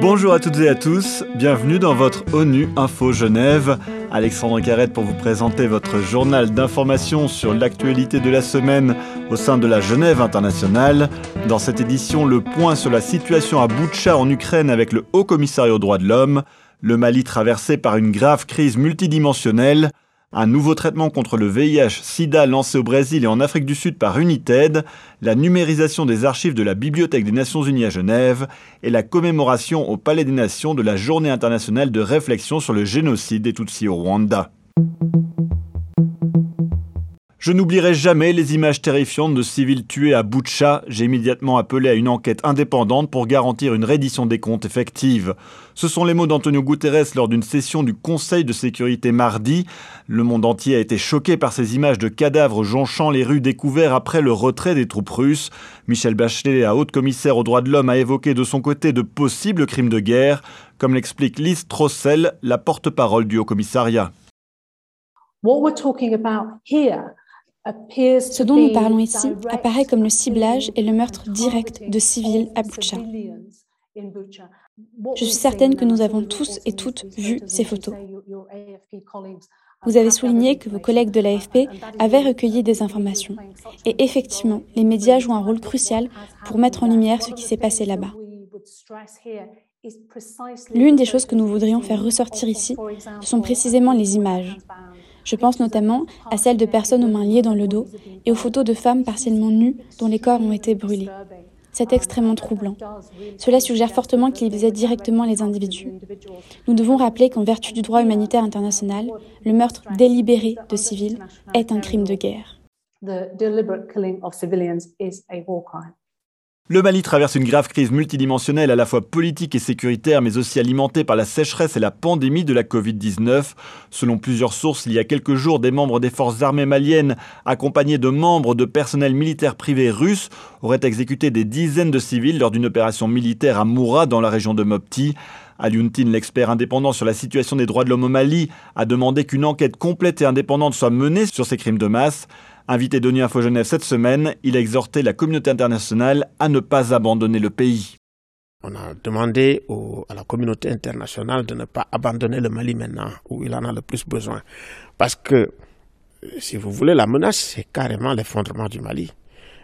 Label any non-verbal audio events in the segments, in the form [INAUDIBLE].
Bonjour à toutes et à tous, bienvenue dans votre ONU Info Genève. Alexandre Carrette pour vous présenter votre journal d'information sur l'actualité de la semaine au sein de la Genève internationale. Dans cette édition, le point sur la situation à Boutcha en Ukraine avec le Haut Commissariat aux droits de l'homme, le Mali traversé par une grave crise multidimensionnelle, un nouveau traitement contre le VIH-Sida lancé au Brésil et en Afrique du Sud par United, la numérisation des archives de la Bibliothèque des Nations Unies à Genève et la commémoration au Palais des Nations de la Journée internationale de réflexion sur le génocide des Tutsis au Rwanda. Je n'oublierai jamais les images terrifiantes de civils tués à Boutcha. J'ai immédiatement appelé à une enquête indépendante pour garantir une reddition des comptes effective. Ce sont les mots d'Antonio Guterres lors d'une session du Conseil de sécurité mardi. Le monde entier a été choqué par ces images de cadavres jonchant les rues découverts après le retrait des troupes russes. Michel Bachelet, la haute commissaire aux droits de l'homme, a évoqué de son côté de possibles crimes de guerre, comme l'explique Lise Trossel, la porte-parole du haut commissariat. What we're talking about here ce dont nous parlons ici apparaît comme le ciblage et le meurtre direct de civils à Boucha. Je suis certaine que nous avons tous et toutes vu ces photos. Vous avez souligné que vos collègues de l'AFP avaient recueilli des informations. Et effectivement, les médias jouent un rôle crucial pour mettre en lumière ce qui s'est passé là-bas. L'une des choses que nous voudrions faire ressortir ici, ce sont précisément les images. Je pense notamment à celles de personnes aux mains liées dans le dos et aux photos de femmes partiellement nues dont les corps ont été brûlés. C'est extrêmement troublant. Cela suggère fortement qu'il visait directement les individus. Nous devons rappeler qu'en vertu du droit humanitaire international, le meurtre délibéré de civils est un crime de guerre. Le Mali traverse une grave crise multidimensionnelle à la fois politique et sécuritaire, mais aussi alimentée par la sécheresse et la pandémie de la Covid-19. Selon plusieurs sources, il y a quelques jours, des membres des forces armées maliennes, accompagnés de membres de personnel militaire privé russe, auraient exécuté des dizaines de civils lors d'une opération militaire à Moura, dans la région de Mopti. Aliuntine, l'expert indépendant sur la situation des droits de l'homme au Mali, a demandé qu'une enquête complète et indépendante soit menée sur ces crimes de masse. Invité d'ONU Info Genève cette semaine, il a exhorté la communauté internationale à ne pas abandonner le pays. On a demandé à la communauté internationale de ne pas abandonner le Mali maintenant, où il en a le plus besoin. Parce que, si vous voulez, la menace, c'est carrément l'effondrement du Mali.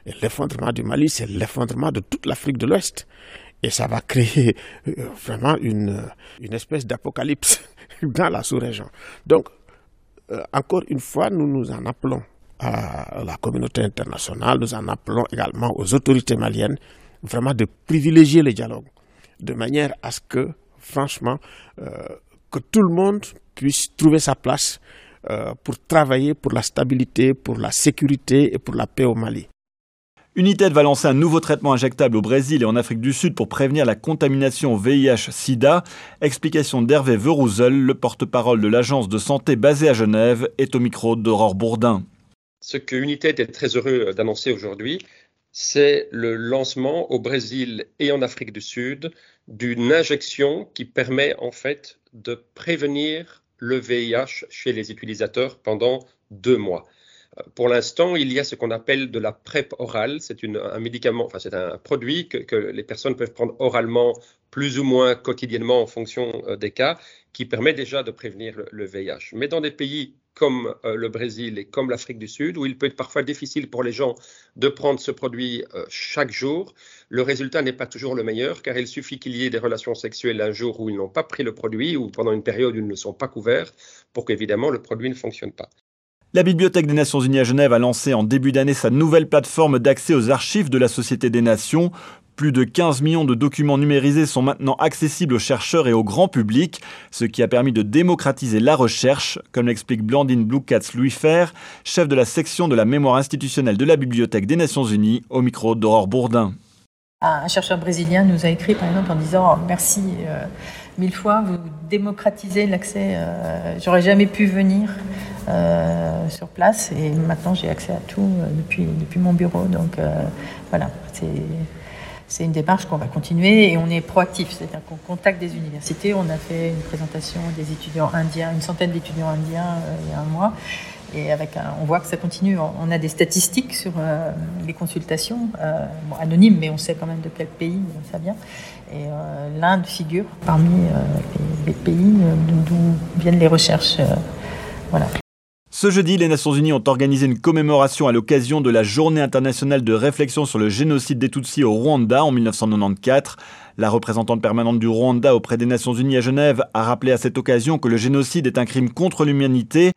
Et l'effondrement du Mali, c'est l'effondrement de toute l'Afrique de l'Ouest. Et ça va créer euh, vraiment une, une espèce d'apocalypse [LAUGHS] dans la sous-région. Donc, euh, encore une fois, nous nous en appelons à la communauté internationale, nous en appelons également aux autorités maliennes vraiment de privilégier le dialogue, de manière à ce que, franchement, euh, que tout le monde puisse trouver sa place euh, pour travailler pour la stabilité, pour la sécurité et pour la paix au Mali. United va lancer un nouveau traitement injectable au Brésil et en Afrique du Sud pour prévenir la contamination au VIH-Sida. Explication d'Hervé Verouzel, le porte-parole de l'agence de santé basée à Genève, est au micro d'Aurore Bourdin. Ce que United est très heureux d'annoncer aujourd'hui, c'est le lancement au Brésil et en Afrique du Sud d'une injection qui permet en fait de prévenir le VIH chez les utilisateurs pendant deux mois. Euh, pour l'instant, il y a ce qu'on appelle de la PrEP orale. C'est un médicament, enfin c'est un produit que, les personnes peuvent prendre oralement plus ou moins quotidiennement en fonction euh, des cas, qui permet déjà de prévenir le VIH. Mais dans des pays comme euh, le Brésil et comme l'Afrique du Sud, où il peut être parfois difficile pour les gens de prendre ce produit euh, chaque jour, le résultat n'est pas toujours le meilleur, car il suffit qu'il y ait des relations sexuelles un jour où ils n'ont pas pris le produit ou pendant une période où ils ne sont pas couverts, pour qu'évidemment le produit ne fonctionne pas. La Bibliothèque des Nations Unies à Genève a lancé en début d'année sa nouvelle plateforme d'accès aux archives de la Société des Nations. Plus de 15 millions de documents numérisés sont maintenant accessibles aux chercheurs et au grand public, ce qui a permis de démocratiser la recherche, comme l'explique Blandine Blucatz Louis Fer, chef de la section de la mémoire institutionnelle de la Bibliothèque des Nations Unies, au micro d'Aurore Bourdin. Un chercheur brésilien nous a écrit par exemple en disant merci euh, mille fois, vous démocratisez l'accès. Euh, j'aurais jamais pu venir euh, sur place et maintenant j'ai accès à tout depuis, depuis mon bureau. Donc voilà, c'est c'est une démarche qu'on va continuer et on est proactif, c'est-à-dire qu'on contacte des universités. On a fait une présentation des étudiants indiens, une centaine d'étudiants indiens euh, il y a un mois. Et avec on voit que ça continue. On a des statistiques sur les consultations, anonymes, mais on sait quand même de quel pays ça vient. Et l'Inde figure parmi les, pays d'où viennent les recherches. voilà. Ce jeudi, les Nations Unies ont organisé une commémoration à l'occasion de la Journée internationale de réflexion sur le génocide des Tutsis au Rwanda en 1994. La représentante permanente du Rwanda auprès des Nations Unies à Genève a rappelé à cette occasion que le génocide est un crime contre l'humanité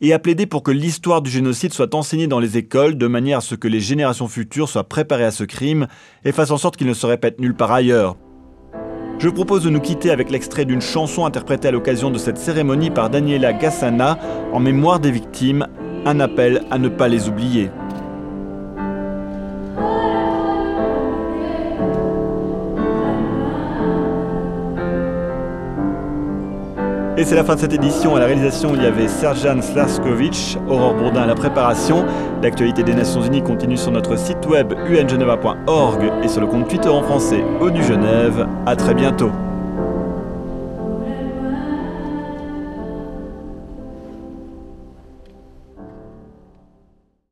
et a plaidé pour que l'histoire du génocide soit enseignée dans les écoles de manière à ce que les générations futures soient préparées à ce crime et fassent en sorte qu'il ne se répète nulle part ailleurs. Je propose de nous quitter avec l'extrait d'une chanson interprétée à l'occasion de cette cérémonie par Daniela Gassana en mémoire des victimes, un appel à ne pas les oublier. Et c'est la fin de cette édition. À la réalisation, il y avait Serjan Slaskovic, Aurore Bourdin à la préparation. L'actualité des Nations Unies continue sur notre site web ungeneva.org et sur le compte Twitter en français ONU Genève. À très bientôt.